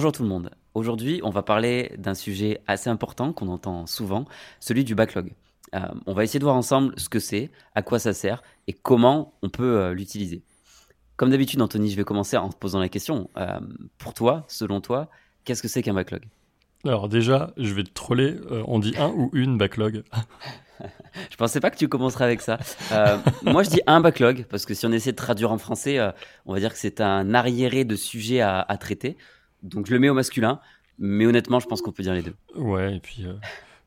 Bonjour tout le monde. Aujourd'hui, on va parler d'un sujet assez important qu'on entend souvent, celui du backlog. Euh, on va essayer de voir ensemble ce que c'est, à quoi ça sert et comment on peut euh, l'utiliser. Comme d'habitude, Anthony, je vais commencer en te posant la question. Euh, pour toi, selon toi, qu'est-ce que c'est qu'un backlog? Alors déjà, je vais te troller. on dit un ou une backlog Je pensais pas que tu commencerais avec ça. moi, je dis un backlog parce que si on essaie de traduire en français, on va dire que c'est un arriéré de sujets à, à traiter. Donc je le mets au masculin, mais honnêtement, je pense qu'on peut dire les deux. Ouais, et puis euh,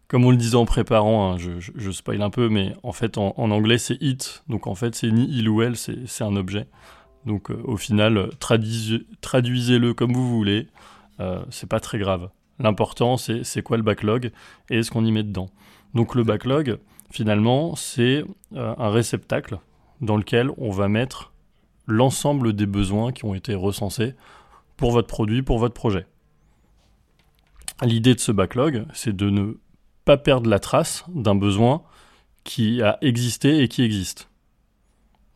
comme on le disait en préparant, hein, je, je, spoil un peu, mais en fait en, anglais c'est it, donc en fait c'est ni il ou elle, c'est un objet. Donc euh, au final, traduisez-le comme vous voulez, euh, c'est pas très grave. L'important c'est quoi le backlog et est-ce qu'on y met dedans. Donc le backlog, finalement, c'est un réceptacle dans lequel on va mettre l'ensemble des besoins qui ont été recensés pour votre produit, pour votre projet. L'idée de ce backlog, c'est de ne pas perdre la trace d'un besoin qui a existé et qui existe.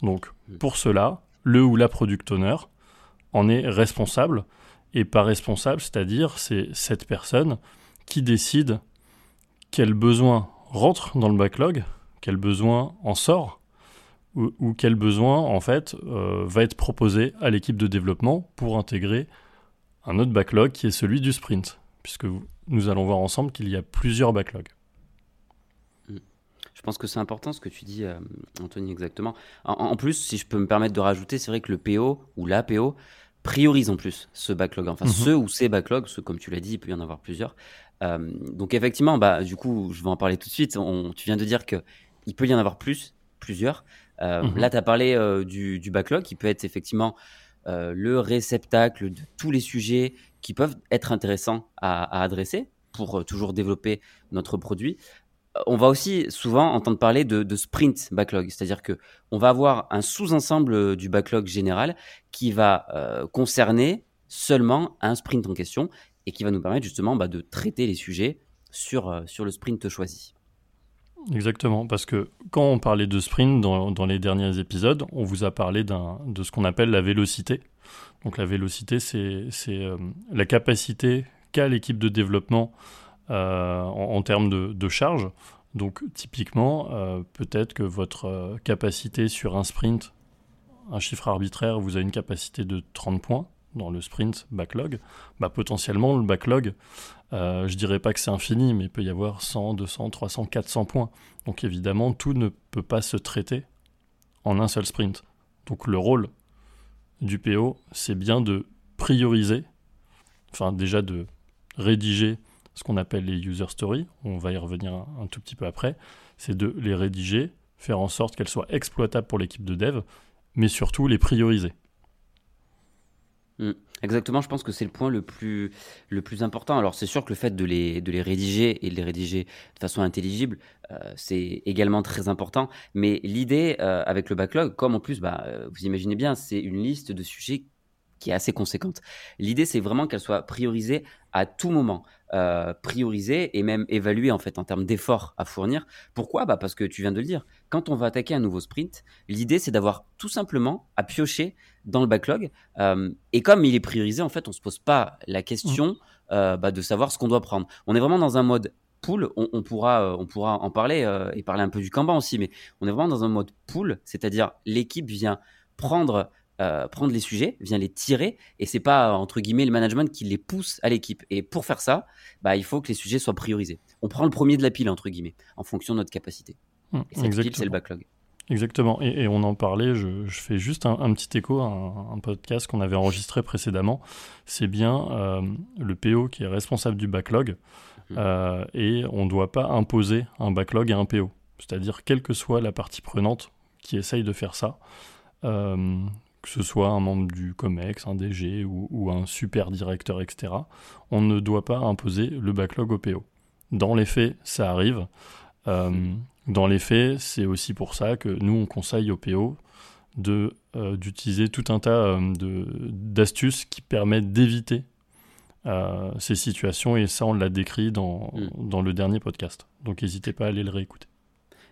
Donc, pour cela, le ou la product owner en est responsable, et pas responsable, c'est-à-dire c'est cette personne qui décide quel besoin rentre dans le backlog, quel besoin en sort, ou, quel besoin en fait euh, va être proposé à l'équipe de développement pour intégrer un autre backlog qui est celui du sprint, puisque nous allons voir ensemble qu'il y a plusieurs backlogs. Mm. Je pense que c'est important ce que tu dis, euh, Anthony, exactement. En, plus, si je peux me permettre de rajouter, c'est vrai que le PO ou la PO priorise en plus ce backlog. Enfin, mhm. ceux ou ces backlogs, comme tu l'as dit, il peut y en avoir plusieurs. Euh, donc effectivement, bah, du coup, je vais en parler tout de suite. tu viens de dire qu'il peut y en avoir plus, plusieurs. Euh, mhm. Là, tu as parlé euh, du, backlog qui peut être effectivement euh, le réceptacle de tous les sujets qui peuvent être intéressants à, adresser pour toujours développer notre produit. On va aussi souvent entendre parler de, sprint backlog, c'est-à-dire que on va avoir un sous-ensemble du backlog général qui va concerner seulement un sprint en question et qui va nous permettre justement bah, de traiter les sujets sur, sur le sprint choisi. Exactement, parce que quand on parlait de sprint dans, les derniers épisodes, on vous a parlé de ce qu'on appelle la vélocité. Donc la vélocité, c'est euh, la capacité qu'a l'équipe de développement euh, en, termes de, charge. Donc typiquement, euh, peut-être que votre capacité sur un sprint, un chiffre arbitraire, vous avez une capacité de 30 points dans le sprint backlog, bah potentiellement le backlog euh, je dirais pas que c'est infini, mais il peut y avoir 100, 200, 300, 400 points. Donc évidemment, tout ne peut pas se traiter en un seul sprint. Donc le rôle du PO, c'est bien de prioriser, enfin déjà de rédiger ce qu'on appelle les user stories, on va y revenir un, tout petit peu après, c'est de les rédiger, faire en sorte qu'elles soient exploitables pour l'équipe de dev, mais surtout les prioriser. Mm. Exactement, je pense que c'est le point le plus, le plus important. Alors c'est sûr que le fait de les, de les rédiger et de les rédiger de façon intelligible, euh, c'est également très important. Mais l'idée euh, avec le backlog, comme en plus, bah, euh, vous imaginez bien, c'est une liste de sujets qui est assez conséquente. L'idée, c'est vraiment qu'elle soit priorisée à tout moment, euh, priorisée et même évaluée en fait en termes d'efforts à fournir. Pourquoi? Bah Parce que tu viens de le dire, quand on va attaquer un nouveau sprint, l'idée, c'est d'avoir tout simplement à piocher dans le backlog. Euh, et comme il est priorisé, en fait, on se pose pas la question euh, bah, de savoir ce qu'on doit prendre. On est vraiment dans un mode pool, on, pourra, on pourra en parler et parler un peu du Kanban aussi, mais on est vraiment dans un mode pool, c'est-à-dire l'équipe vient prendre euh, prendre les sujets, vient les tirer, et c'est pas entre guillemets le management qui les pousse à l'équipe. Et pour faire ça, bah, il faut que les sujets soient priorisés. On prend le premier de la pile entre guillemets, en fonction de notre capacité. Mmh, et cette pile, c'est le backlog. Exactement. Et, on en parlait. Je, fais juste un, petit écho à un, podcast qu'on avait enregistré précédemment. C'est bien euh, le PO qui est responsable du backlog, mmh. euh, et on ne doit pas imposer un backlog à un PO. C'est-à-dire quelle que soit la partie prenante qui essaye de faire ça, que ce soit un membre du COMEX, un DG ou, un super directeur, etc., on ne doit pas imposer le backlog au PO. Dans les faits, ça arrive. Euh, dans les faits, c'est aussi pour ça que nous, on conseille au PO euh, d'utiliser tout un tas euh, d'astuces qui permettent d'éviter ces situations. Et ça, on l'a décrit dans, mm. dans le dernier podcast. Donc n'hésitez pas à aller le réécouter.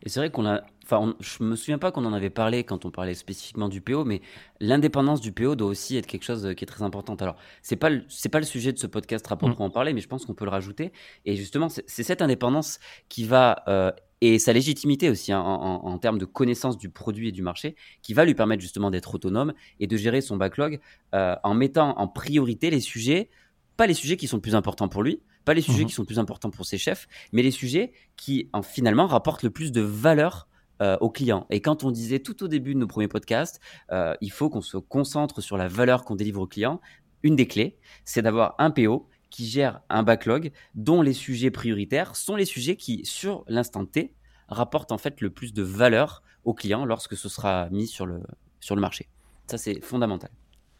Et c'est vrai qu'on a. Enfin, je me souviens pas qu'on en avait parlé quand on parlait spécifiquement du PO, mais l'indépendance du PO doit aussi être quelque chose qui est très important. Alors, c'est pas c'est pas le sujet de ce podcast rapport pour mm. en parler, mais je pense qu'on peut le rajouter. Et justement, c'est cette indépendance qui va euh, et sa légitimité aussi hein, en, termes de connaissance du produit et du marché, qui va lui permettre justement d'être autonome et de gérer son backlog euh, en mettant en priorité les sujets, pas les sujets qui sont le plus importants pour lui, pas les sujets mhm. qui sont plus importants pour ses chefs, mais les sujets qui en, finalement rapportent le plus de valeur euh, aux clients. Et quand on disait tout au début de nos premiers podcasts, euh, il faut qu'on se concentre sur la valeur qu'on délivre aux clients. Une des clés, c'est d'avoir un PO qui gère un backlog dont les sujets prioritaires sont les sujets qui, sur l'instant T, rapportent en fait le plus de valeur aux clients lorsque ce sera mis sur le, sur le marché. Ça, c'est fondamental.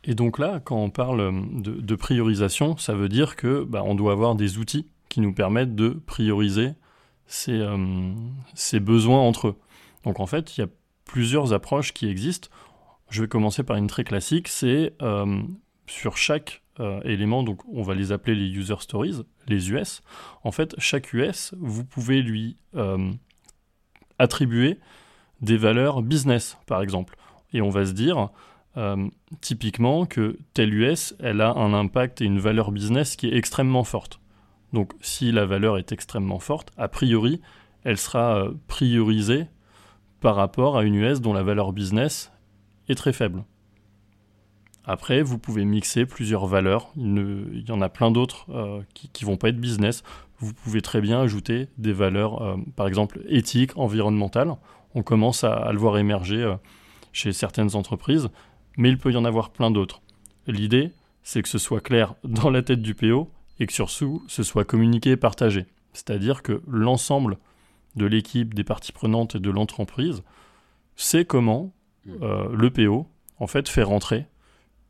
Et donc là, quand on parle euh, de, priorisation, ça veut dire que bah, on doit avoir des outils qui nous permettent de prioriser ces, euh, besoins entre eux. Donc en fait, il y a plusieurs approches qui existent. Je vais commencer par une très classique, c'est euh, sur chaque élément, donc on va les appeler les user stories, les US. En fait, chaque US, vous pouvez lui attribuer des valeurs business, par exemple. Et on va se dire, euh, typiquement que telle US, elle a un impact et une valeur business qui est extrêmement forte. Donc si la valeur est extrêmement forte, a priori, elle sera euh, priorisée par rapport à une US dont la valeur business est très faible. Après, vous pouvez mixer plusieurs valeurs. Il, y en a plein d'autres euh, qui ne vont pas être business. Vous pouvez très bien ajouter des valeurs, par exemple, éthiques, environnementales. On commence à le voir émerger chez certaines entreprises mais il peut y en avoir plein d'autres. L'idée, c'est que ce soit clair dans la tête du PO et que surtout ce soit communiqué et partagé. C'est-à-dire que l'ensemble de l'équipe, des parties prenantes et de l'entreprise sait comment mmh. euh, le PO en fait fait rentrer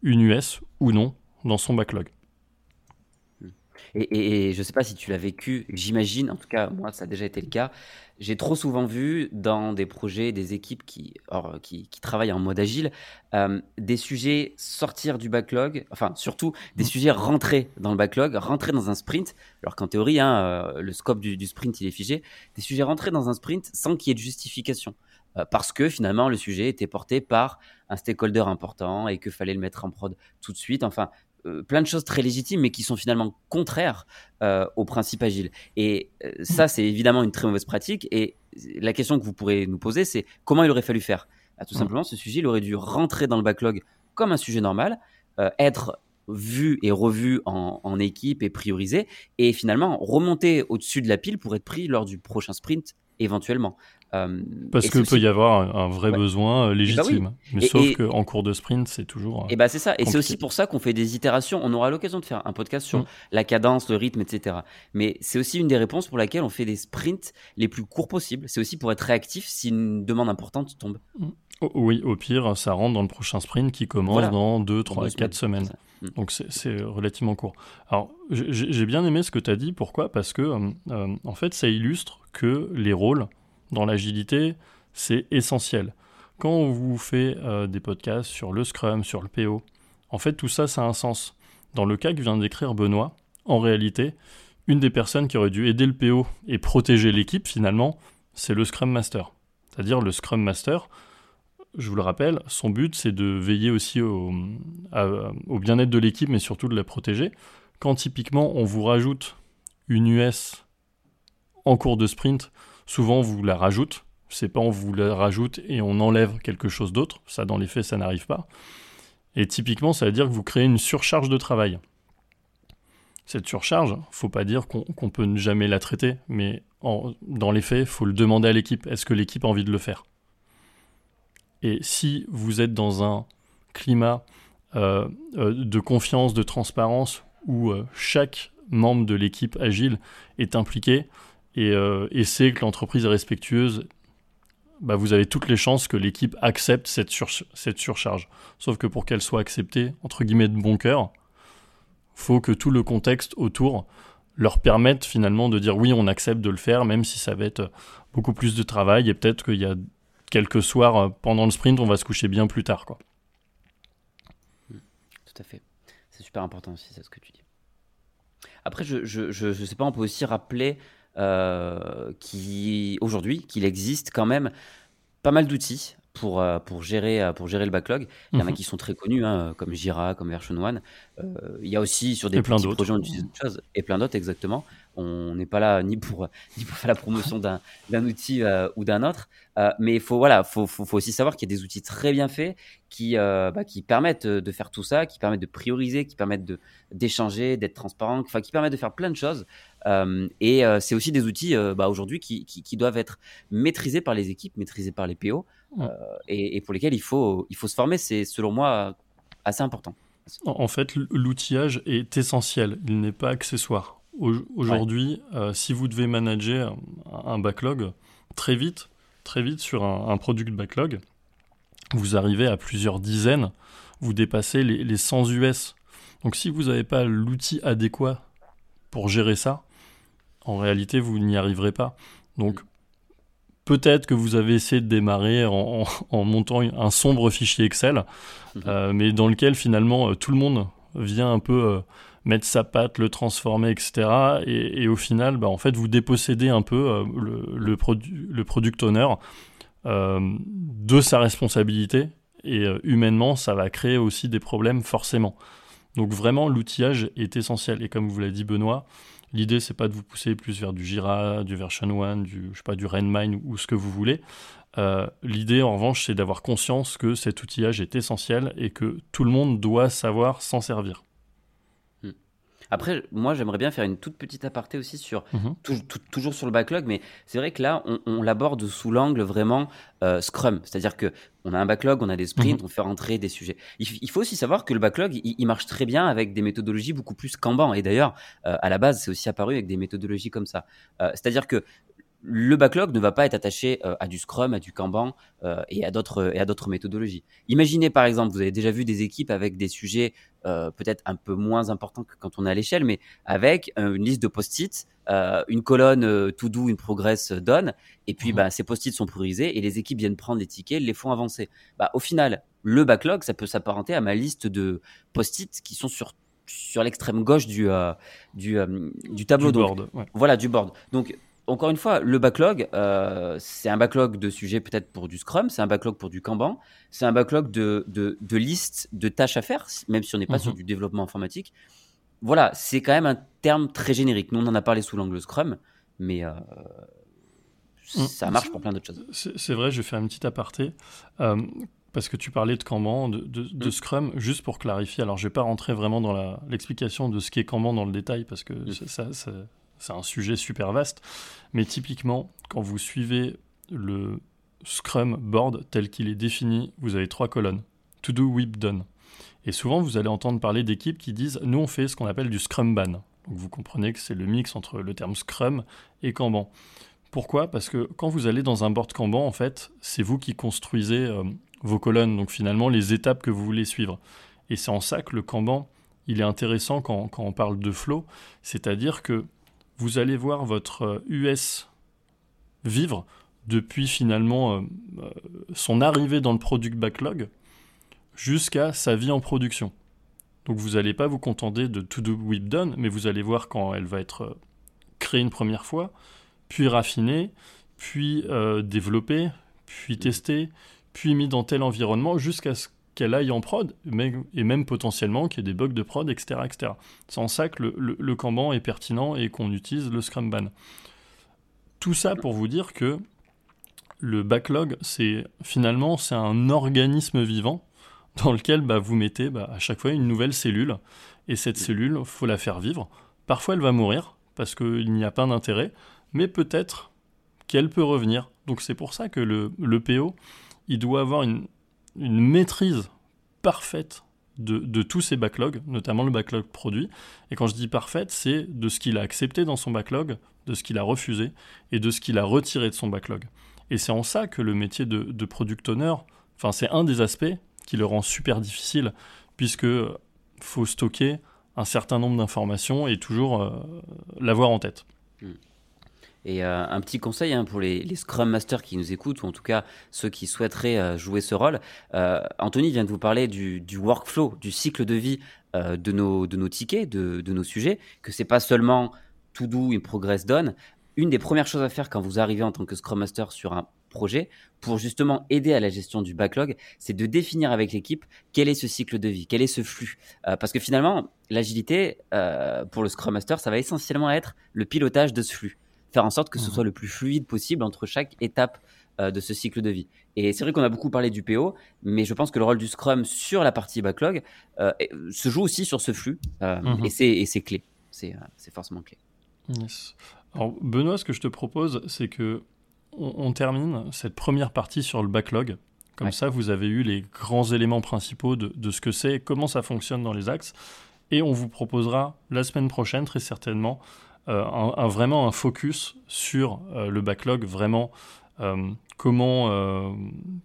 une US ou non dans son backlog. Et, je ne sais pas si tu l'as vécu, j'imagine, en tout cas, moi, ça a déjà été le cas. J'ai trop souvent vu dans des projets, des équipes qui, qui, travaillent en mode agile, euh, des sujets sortir du backlog, enfin, surtout des mmh. sujets rentrer dans le backlog, rentrer dans un sprint, alors qu'en théorie, hein, euh, le scope du, sprint, il est figé, des sujets rentrer dans un sprint sans qu'il y ait de justification. Euh, parce que finalement, le sujet était porté par un stakeholder important et que fallait le mettre en prod tout de suite. Enfin, plein de choses très légitimes, mais qui sont finalement contraires euh, au principe agile. Et euh, ça, c'est évidemment une très mauvaise pratique. Et la question que vous pourrez nous poser, c'est comment il aurait fallu faire? Bah, Tout simplement, ce sujet, il aurait dû rentrer dans le backlog comme un sujet normal, être vu et revu en, en, équipe et priorisé, et finalement remonter au-dessus de la pile pour être pris lors du prochain sprint éventuellement. Euh, Parce qu'il peut y avoir un, vrai besoin euh, eh ben légitime. Mais sauf qu'en cours de sprint, c'est toujours. et euh, bah c'est ça. Et c'est aussi pour ça qu'on fait des itérations. On aura l'occasion de faire un podcast sur mm. la cadence, le rythme, etc. Mais c'est aussi une des réponses pour laquelle on fait des sprints les plus courts possibles. C'est aussi pour être réactif si une demande importante tombe. Mm. oui, au pire, ça rentre dans le prochain sprint qui commence dans 2, 3, 4 semaines. Mm. Donc c'est relativement court. Alors j'ai bien aimé ce que tu as dit. Pourquoi? Parce que en fait, ça illustre que les rôles dans l'agilité, c'est essentiel. Quand on vous fait euh, des podcasts sur le Scrum, sur le PO, en fait tout ça, ça a un sens. Dans le cas que vient d'écrire Benoît, en réalité, une des personnes qui aurait dû aider le PO et protéger l'équipe finalement, c'est le Scrum Master. C'est-à-dire le Scrum Master, je vous le rappelle, son but c'est de veiller aussi au, au bien-être de l'équipe, mais surtout de la protéger. Quand typiquement on vous rajoute une US en cours de sprint, souvent on vous la rajoute. C'est pas on vous la rajoute et on enlève quelque chose d'autre. Ça, dans les faits, ça n'arrive pas. Et typiquement, ça veut dire que vous créez une surcharge de travail. Cette surcharge, faut pas dire qu'on peut ne jamais la traiter, mais dans les faits, faut le demander à l'équipe. Est-ce que l'équipe a envie de le faire? Et si vous êtes dans un climat euh, euh, de confiance, de transparence, où euh, chaque membre de l'équipe agile est impliqué, et, euh, sait que l'entreprise est respectueuse bah, vous avez toutes les chances que l'équipe accepte cette, surcharge. Sauf que pour qu'elle soit acceptée, entre guillemets, de bon cœur, faut que tout le contexte autour leur permette finalement de dire oui, on accepte de le faire, même si ça va être beaucoup plus de travail et peut-être qu'il y a quelques soirs euh, pendant le sprint, on va se coucher bien plus tard. Quoi. Tout à fait. C'est super important aussi, c'est ce que tu dis. Après, je, je, sais pas, on peut aussi rappeler euh, aujourd'hui qu'il existe quand même pas mal d'outils pour, euh, pour, gérer, euh, pour gérer le backlog. Il y en a mhm. qui sont très connus, hein, comme Jira, comme Version One. Euh, il y a aussi sur des petits projets, on utilise d'autres choses, et plein d'autres, exactement. On n'est pas là ni pour, ni pour faire la promotion d'un outil ou d'un autre. mais il faut, voilà, faut, faut, faut, aussi savoir qu'il y a des outils très bien faits qui, bah, qui permettent de faire tout ça, qui permettent de prioriser, qui permettent d'échanger, d'être transparent, enfin, qui permettent de faire plein de choses. et c'est aussi des outils bah, aujourd'hui qui, qui, qui, doivent être maîtrisés par les équipes, maîtrisés par les PO. Euh, et, pour lesquels il faut, il faut se former. C'est selon moi assez important. En fait, l'outillage est essentiel, il n'est pas accessoire. Aujourd'hui, euh, si vous devez manager un backlog, très vite, très vite sur un, un product backlog, vous arrivez à plusieurs dizaines, vous dépassez les, les 100 US. Donc si vous n'avez pas l'outil adéquat pour gérer ça, en réalité, vous n'y arriverez pas. Donc Peut-être que vous avez essayé de démarrer en, montant un sombre fichier Excel, mhm. euh, mais dans lequel finalement euh, tout le monde vient un peu euh, mettre sa patte, le transformer, etc. Et, au final, bah, en fait, vous dépossédez un peu le, le, product owner de sa responsabilité. Et humainement, ça va créer aussi des problèmes forcément. Donc vraiment, l'outillage est essentiel. Et comme vous l'a dit Benoît, L'idée, c'est pas de vous pousser plus vers du Jira, du Version One, du, je du Rainmine ou, ce que vous voulez. Euh, l'idée, en revanche, c'est d'avoir conscience que cet outillage est essentiel et que tout le monde doit savoir s'en servir. Après, moi, j'aimerais bien faire une toute petite aparté aussi sur, mhm. toujours sur le backlog, mais c'est vrai que là, on, l'aborde sous l'angle vraiment euh, Scrum. C'est-à-dire que on a un backlog, on a des sprints, mhm. on fait rentrer des sujets. Il, faut aussi savoir que le backlog, il, marche très bien avec des méthodologies beaucoup plus Kanban. Et d'ailleurs, euh, à la base, c'est aussi apparu avec des méthodologies comme ça. Euh, c'est-à-dire que le backlog ne va pas être attaché euh, à du Scrum, à du Kanban euh, et à d'autres et à d'autres méthodologies. Imaginez par exemple, vous avez déjà vu des équipes avec des sujets euh, peut-être un peu moins importants que quand on est à l'échelle, mais avec une liste de post-it, une colonne to do, une progress done, et puis mmh. bah, ces post-it sont priorisés et les équipes viennent prendre les tickets, les font avancer. Bah, au final, le backlog, ça peut s'apparenter à ma liste de post-it qui sont sur sur l'extrême gauche du du, du tableau du board, voilà du board. Donc encore une fois, le backlog, euh, c'est un backlog de sujets peut-être pour du Scrum, c'est un backlog pour du Kanban, c'est un backlog de, de, listes de tâches à faire, même si on n'est pas sur mhm. du développement informatique. Voilà, c'est quand même un terme très générique. Nous, on en a parlé sous l'angle Scrum, mais euh, mm. ça marche pour plein d'autres choses. C'est vrai, je vais faire une petite aparté. Euh, parce que tu parlais de Kanban, de, de, mm. Scrum, juste pour clarifier. Alors, je ne vais pas rentrer vraiment dans l'explication de ce qu'est Kanban dans le détail, parce que mm. ça, ça, c'est un sujet super vaste, mais typiquement, quand vous suivez le Scrum Board tel qu'il est défini, vous avez trois colonnes. To do, whip, done. Et souvent, vous allez entendre parler d'équipes qui disent Nous, on fait ce qu'on appelle du Scrum Ban. Donc, vous comprenez que c'est le mix entre le terme Scrum et Kanban. Pourquoi? Parce que quand vous allez dans un board Kanban, en fait, c'est vous qui construisez euh, vos colonnes, donc finalement les étapes que vous voulez suivre. Et c'est en ça que le Kanban, il est intéressant quand, quand on parle de flow, c'est-à-dire que vous allez voir votre US euh, vivre depuis finalement euh, euh, son arrivée dans le product backlog jusqu'à sa vie en production. Donc vous n'allez pas vous contenter de to do whip done, mais vous allez voir quand elle va être créée une première fois, puis raffinée, puis développée, puis testée, puis mis dans tel environnement jusqu'à ce qu'elle aille en prod, et même potentiellement qu'il y ait des bugs de prod, etc. etc. C'est en ça que le, le, Kanban est pertinent et qu'on utilise le Scrum Ban. Tout ça pour vous dire que le backlog, c'est finalement c'est un organisme vivant dans lequel bah, vous mettez bah, à chaque fois une nouvelle cellule, et cette cellule, faut la faire vivre. Parfois, elle va mourir parce qu'il n'y a pas d'intérêt, mais peut-être qu'elle peut revenir. Donc c'est pour ça que le, le PO, il doit avoir une, une maîtrise parfaite de, tous ses backlogs, notamment le backlog produit. Et quand je dis parfaite, c'est de ce qu'il a accepté dans son backlog, de ce qu'il a refusé et de ce qu'il a retiré de son backlog. Et c'est en ça que le métier de, de product owner, enfin c'est un des aspects qui le rend super difficile, puisque faut stocker un certain nombre d'informations et toujours euh, l'avoir en tête. Hmm. Et euh, un petit conseil hein, pour les, Scrum Masters qui nous écoutent, ou en tout cas ceux qui souhaiteraient euh, jouer ce rôle. Anthony vient de vous parler du, workflow, du cycle de vie de, nos, tickets, de, nos sujets, que c'est pas seulement to do et progress done. Une des premières choses à faire quand vous arrivez en tant que Scrum Master sur un projet pour justement aider à la gestion du backlog, c'est de définir avec l'équipe quel est ce cycle de vie, quel est ce flux. Euh, parce que finalement, l'agilité, euh, pour le Scrum Master, ça va essentiellement être le pilotage de ce flux. Faire en sorte que ce mmh. soit le plus fluide possible entre chaque étape euh, de ce cycle de vie. Et c'est vrai qu'on a beaucoup parlé du PO, mais je pense que le rôle du Scrum sur la partie backlog se joue aussi sur ce flux. Mmh. Et c'est clé. C'est forcément clé. Alors, Benoît, ce que je te propose, c'est que on, termine cette première partie sur le backlog. Comme ça, vous avez eu les grands éléments principaux de, ce que c'est, comment ça fonctionne dans les axes. Et on vous proposera la semaine prochaine, très certainement, euh, un, vraiment un focus sur euh, le backlog, vraiment euh, comment,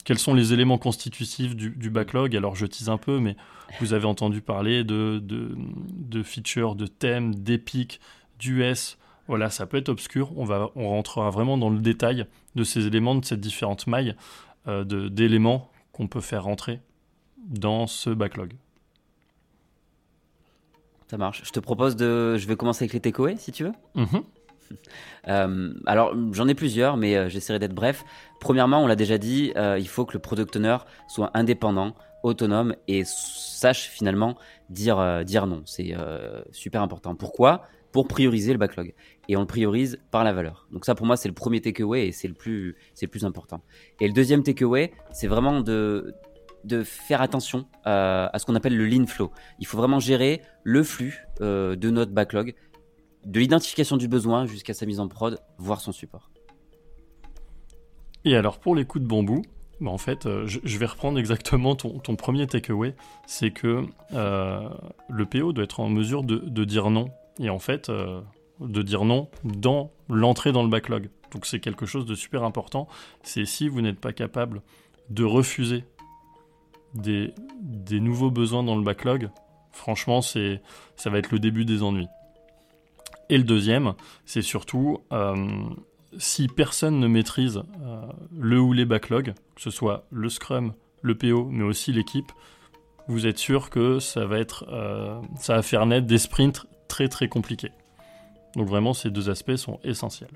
quels sont les éléments constitutifs du, backlog. Alors je tease un peu, mais vous avez entendu parler de, features, de thèmes, d'épiques, d'US, voilà, ça peut être obscur. On, va, on rentrera vraiment dans le détail de ces éléments, de ces différentes mailles d'éléments qu'on peut faire rentrer dans ce backlog. Ça marche. Je te propose de. Je vais commencer avec les takeaways, si tu veux. Mm-hmm. Euh, alors, j'en ai plusieurs, mais euh, j'essaierai d'être bref. Premièrement, on l'a déjà dit, il faut que le product owner soit indépendant, autonome et sache finalement dire, dire non. C'est super important. Pourquoi? Pour prioriser le backlog. Et on le priorise par la valeur. Donc ça, pour moi, c'est le premier takeaway et c'est le plus, c'est le plus important. Et le deuxième takeaway, c'est vraiment de, de faire attention euh, à ce qu'on appelle le lean flow. Il faut vraiment gérer le flux euh, de notre backlog, de l'identification du besoin jusqu'à sa mise en prod, voire son support. Et alors pour les coups de bambou, bah en fait, euh, je, vais reprendre exactement ton, premier takeaway, c'est que le PO doit être en mesure de, dire non et en fait de dire non dans l'entrée dans le backlog. Donc c'est quelque chose de super important. C'est si vous n'êtes pas capable de refuser des, nouveaux besoins dans le backlog, franchement ça va être le début des ennuis. Et le deuxième, c'est surtout euh, si personne ne maîtrise euh, le ou les backlogs, que ce soit le Scrum, le PO, mais aussi l'équipe, vous êtes sûr que ça va être, ça va faire naître des sprints très très compliqué. Donc vraiment, ces deux aspects sont essentiels.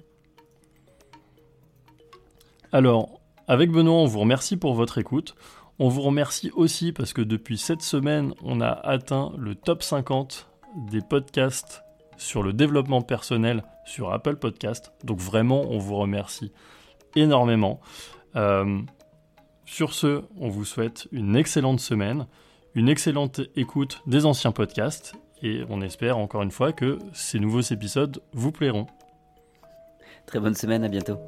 Alors, avec Benoît, on vous remercie pour votre écoute. On vous remercie aussi parce que depuis cette semaine, on a atteint le top 50 des podcasts sur le développement personnel sur Apple Podcast. Donc vraiment, on vous remercie énormément. Euh, sur ce, on vous souhaite une excellente semaine, une excellente écoute des anciens podcasts et on espère encore une fois que ces nouveaux épisodes vous plairont. Très bonne semaine, à bientôt.